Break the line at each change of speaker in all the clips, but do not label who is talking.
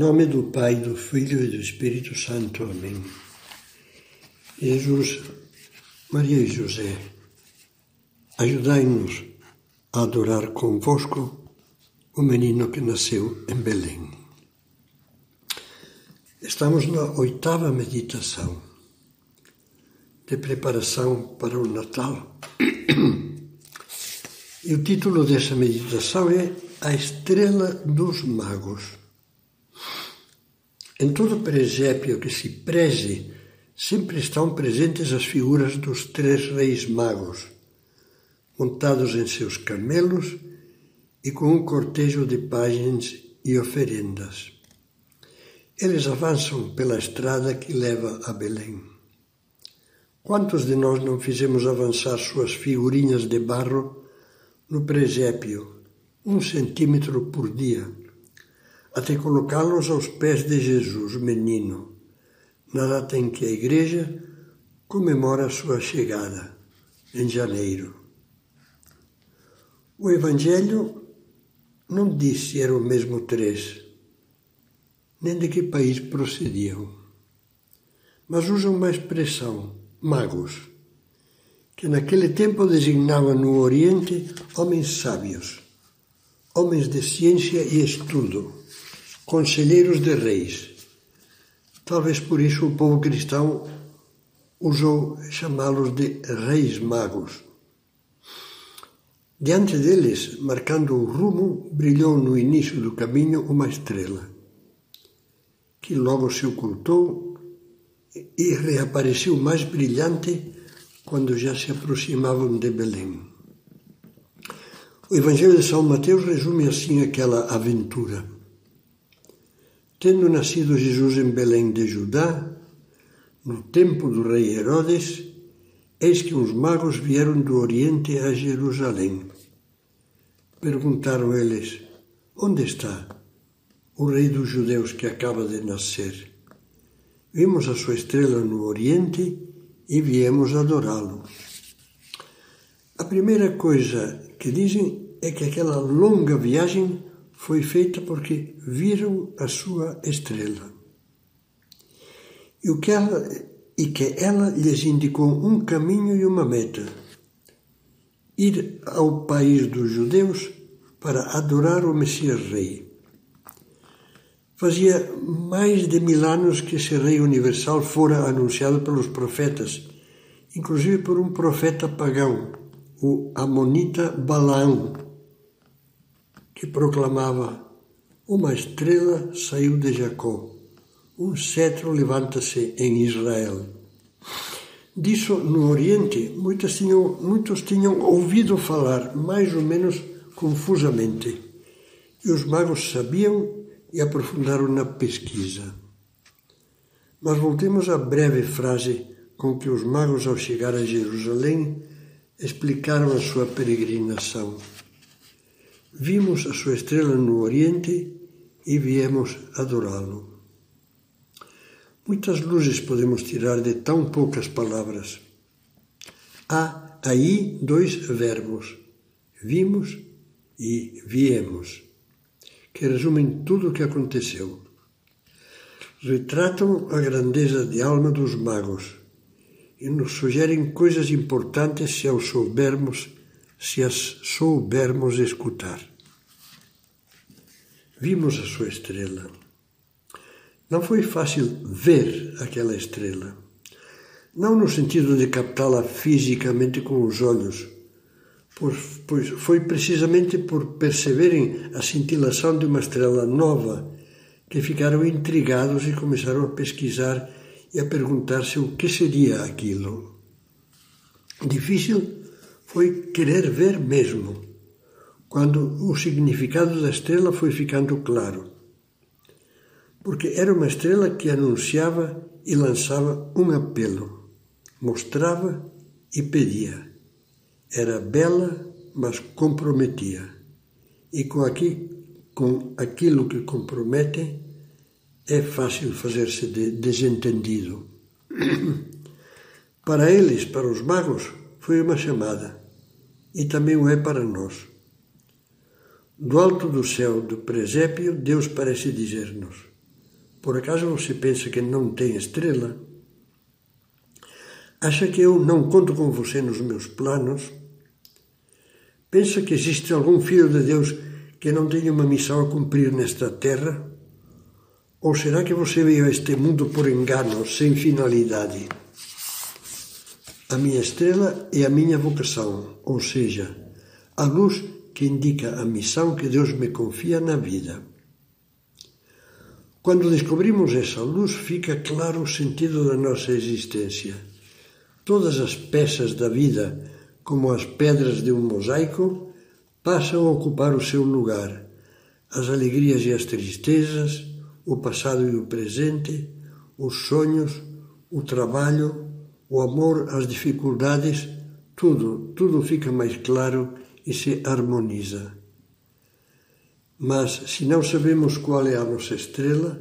nome do Pai, do Filho e do Espírito Santo. Amém. Jesus, Maria e José, ajudai-nos a adorar convosco o menino que nasceu em Belém. Estamos na oitava meditação de preparação para o Natal. E o título dessa meditação é A Estrela dos Magos. Em todo presépio que se preze, sempre estão presentes as figuras dos três reis magos, montados em seus camelos e com um cortejo de pajens e oferendas. Eles avançam pela estrada que leva a Belém. Quantos de nós não fizemos avançar suas figurinhas de barro no presépio, um centímetro por dia? Até colocá-los aos pés de Jesus, menino, na data em que a Igreja comemora a sua chegada, em janeiro. O Evangelho não diz se eram mesmo três, nem de que país procediam, mas usa uma expressão, magos, que naquele tempo designava no Oriente homens sábios, homens de ciência e estudo conselheiros de reis. Talvez por isso o povo cristão usou chamá-los de reis magos. Diante deles, marcando o rumo, brilhou no início do caminho uma estrela, que logo se ocultou e reapareceu mais brilhante quando já se aproximavam de Belém. O Evangelho de São Mateus resume assim aquela aventura. Tendo nascido Jesus em Belém de Judá, no tempo do rei Herodes, eis que uns magos vieram do Oriente a Jerusalém. Perguntaram eles: Onde está o rei dos judeus que acaba de nascer? Vimos a sua estrela no Oriente e viemos adorá-lo. A primeira coisa que dizem é que aquela longa viagem foi feita porque viram a sua estrela. E, que ela, e que ela lhes indicou um caminho e uma meta: ir ao país dos judeus para adorar o Messias Rei. Fazia mais de mil anos que esse Rei Universal fora anunciado pelos profetas, inclusive por um profeta pagão, o Amonita Balaão que proclamava: Uma estrela saiu de Jacó, um cetro levanta-se em Israel. Disso, no Oriente, muitos tinham, muitos tinham ouvido falar, mais ou menos confusamente, e os magos sabiam e aprofundaram na pesquisa. Mas voltemos à breve frase com que os magos, ao chegar a Jerusalém, explicaram a sua peregrinação. Vimos a sua estrela no Oriente e viemos adorá-lo. Muitas luzes podemos tirar de tão poucas palavras. Há aí dois verbos, vimos e viemos, que resumem tudo o que aconteceu. Retratam a grandeza de alma dos magos e nos sugerem coisas importantes se ao soubermos se as soubermos escutar. Vimos a sua estrela. Não foi fácil ver aquela estrela. Não no sentido de captá-la fisicamente com os olhos, pois foi precisamente por perceberem a cintilação de uma estrela nova que ficaram intrigados e começaram a pesquisar e a perguntar-se o que seria aquilo. Difícil foi querer ver mesmo, quando o significado da estrela foi ficando claro. Porque era uma estrela que anunciava e lançava um apelo, mostrava e pedia. Era bela, mas comprometia. E com, aqui, com aquilo que compromete, é fácil fazer-se de desentendido. para eles, para os magos, foi uma chamada e também o é para nós. Do alto do céu do presépio, Deus parece dizer-nos: Por acaso você pensa que não tem estrela? Acha que eu não conto com você nos meus planos? Pensa que existe algum filho de Deus que não tenha uma missão a cumprir nesta terra? Ou será que você veio a este mundo por engano, sem finalidade? A minha estrela é a minha vocação, ou seja, a luz que indica a missão que Deus me confia na vida. Quando descobrimos essa luz, fica claro o sentido da nossa existência. Todas as peças da vida, como as pedras de um mosaico, passam a ocupar o seu lugar. As alegrias e as tristezas, o passado e o presente, os sonhos, o trabalho, o amor, as dificuldades, tudo, tudo fica mais claro e se harmoniza. Mas se não sabemos qual é a nossa estrela,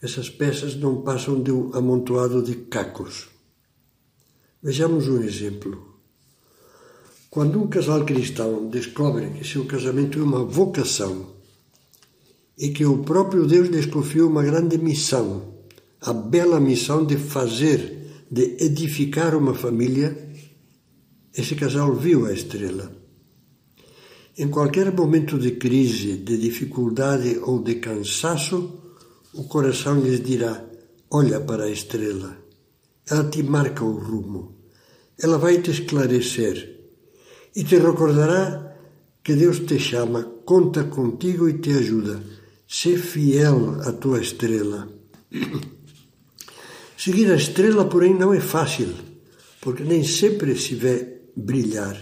essas peças não passam de um amontoado de cacos. Vejamos um exemplo. Quando um casal cristão descobre que seu casamento é uma vocação e que o próprio Deus lhes confiou uma grande missão, a bela missão de fazer de edificar uma família, esse casal viu a estrela. Em qualquer momento de crise, de dificuldade ou de cansaço, o coração lhes dirá: Olha para a estrela. Ela te marca o rumo. Ela vai te esclarecer e te recordará que Deus te chama, conta contigo e te ajuda. Sê fiel à tua estrela. Seguir a estrela, porém, não é fácil, porque nem sempre se vê brilhar.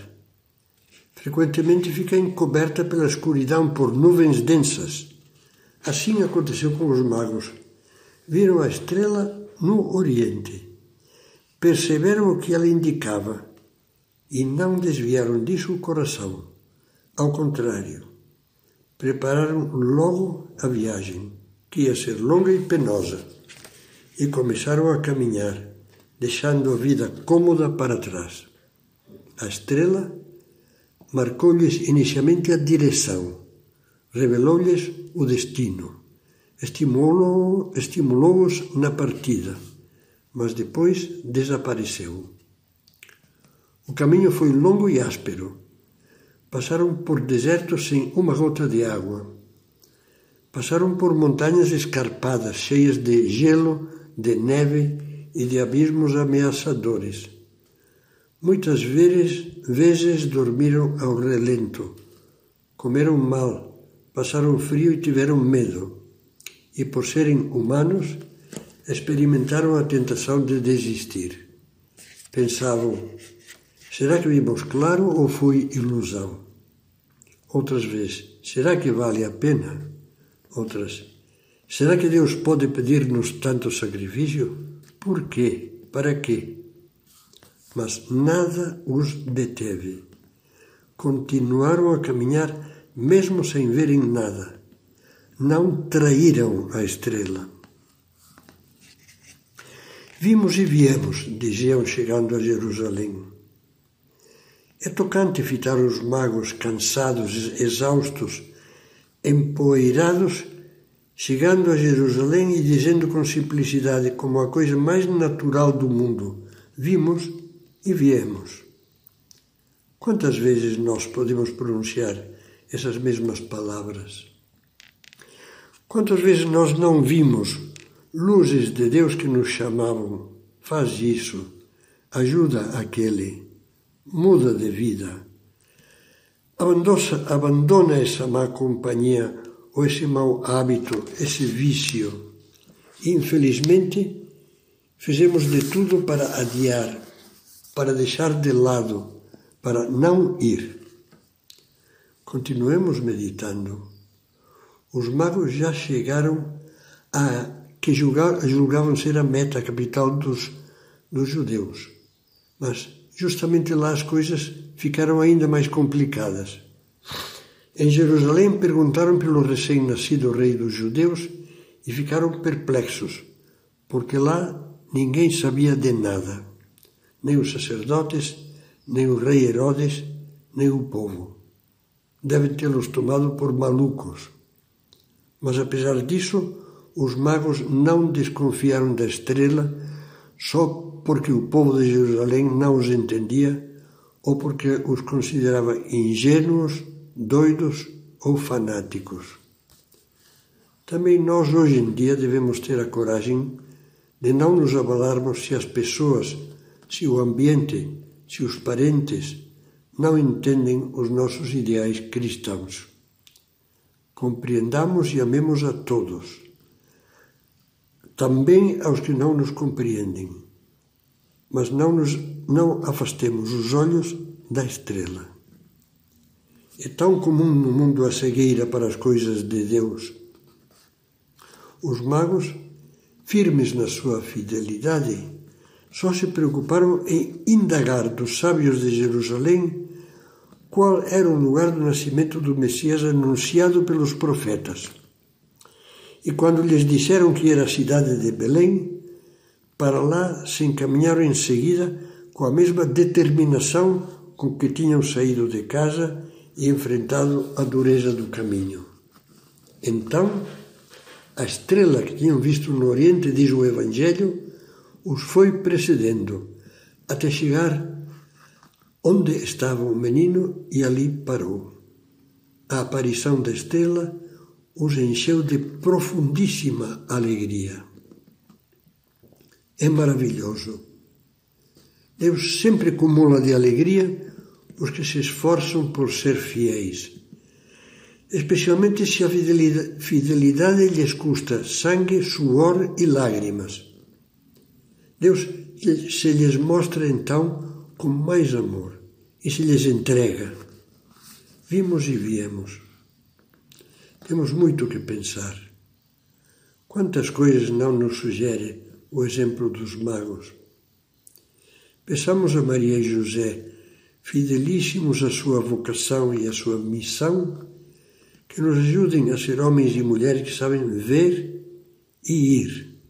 Frequentemente fica encoberta pela escuridão por nuvens densas. Assim aconteceu com os magos. Viram a estrela no Oriente. Perceberam o que ela indicava e não desviaram disso o coração. Ao contrário, prepararam logo a viagem, que ia ser longa e penosa e começaram a caminhar, deixando a vida cômoda para trás. A estrela marcou-lhes inicialmente a direção, revelou-lhes o destino, estimulou-os estimulou na partida, mas depois desapareceu. O caminho foi longo e áspero. Passaram por desertos sem uma gota de água. Passaram por montanhas escarpadas, cheias de gelo de neve e de abismos ameaçadores. Muitas vezes, vezes dormiram ao relento, comeram mal, passaram frio e tiveram medo, e por serem humanos, experimentaram a tentação de desistir. Pensavam: será que vimos claro ou foi ilusão? Outras vezes: será que vale a pena? Outras: Será que Deus pode pedir-nos tanto sacrifício? Por quê? Para quê? Mas nada os deteve. Continuaram a caminhar mesmo sem verem nada. Não traíram a estrela. Vimos e viemos, diziam chegando a Jerusalém. É tocante fitar os magos cansados, exaustos, empoeirados chegando a Jerusalém e dizendo com simplicidade, como a coisa mais natural do mundo: Vimos e viemos. Quantas vezes nós podemos pronunciar essas mesmas palavras? Quantas vezes nós não vimos luzes de Deus que nos chamavam? Faz isso, ajuda aquele, muda de vida. Abandona essa má companhia ou esse mau hábito, esse vício. Infelizmente, fizemos de tudo para adiar, para deixar de lado, para não ir. Continuemos meditando. Os magos já chegaram a que julgavam ser a meta capital dos, dos judeus. Mas justamente lá as coisas ficaram ainda mais complicadas. Em Jerusalém perguntaram pelo recém-nascido rei dos judeus e ficaram perplexos, porque lá ninguém sabia de nada, nem os sacerdotes, nem o rei Herodes, nem o povo. Devem tê-los tomado por malucos. Mas apesar disso, os magos não desconfiaram da estrela só porque o povo de Jerusalém não os entendia ou porque os considerava ingênuos, doidos ou fanáticos. Também nós hoje em dia devemos ter a coragem de não nos abalarmos se as pessoas, se o ambiente, se os parentes não entendem os nossos ideais cristãos. Compreendamos e amemos a todos, também aos que não nos compreendem, mas não, nos, não afastemos os olhos da estrela. É tão comum no mundo a cegueira para as coisas de Deus. Os magos, firmes na sua fidelidade, só se preocuparam em indagar dos sábios de Jerusalém qual era o lugar do nascimento do Messias anunciado pelos profetas. E quando lhes disseram que era a cidade de Belém, para lá se encaminharam em seguida com a mesma determinação com que tinham saído de casa e enfrentado a dureza do caminho. Então, a estrela que tinham visto no Oriente, diz o Evangelho, os foi precedendo até chegar onde estava o menino e ali parou. A aparição da estrela os encheu de profundíssima alegria. É maravilhoso. Deus sempre acumula de alegria os que se esforçam por ser fiéis, especialmente se a fidelidade, lhes custa sangue, suor e lágrimas. Deus se lhes mostra então com mais amor e se lhes entrega. Vimos e viemos. Temos muito que pensar. Quantas coisas não nos sugere o exemplo dos magos? Peçamos a Maria e José, fidelíssimos à sua vocação e à sua missão, que nos ajudem a ser homens e mulheres que sabem ver e ir.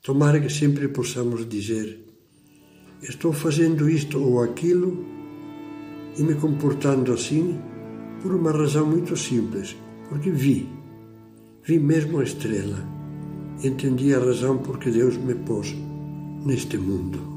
Tomara que sempre possamos dizer estou fazendo isto ou aquilo e me comportando assim por uma razão muito simples, porque vi, vi mesmo a estrela, entendi a razão por que Deus me pôs neste mundo.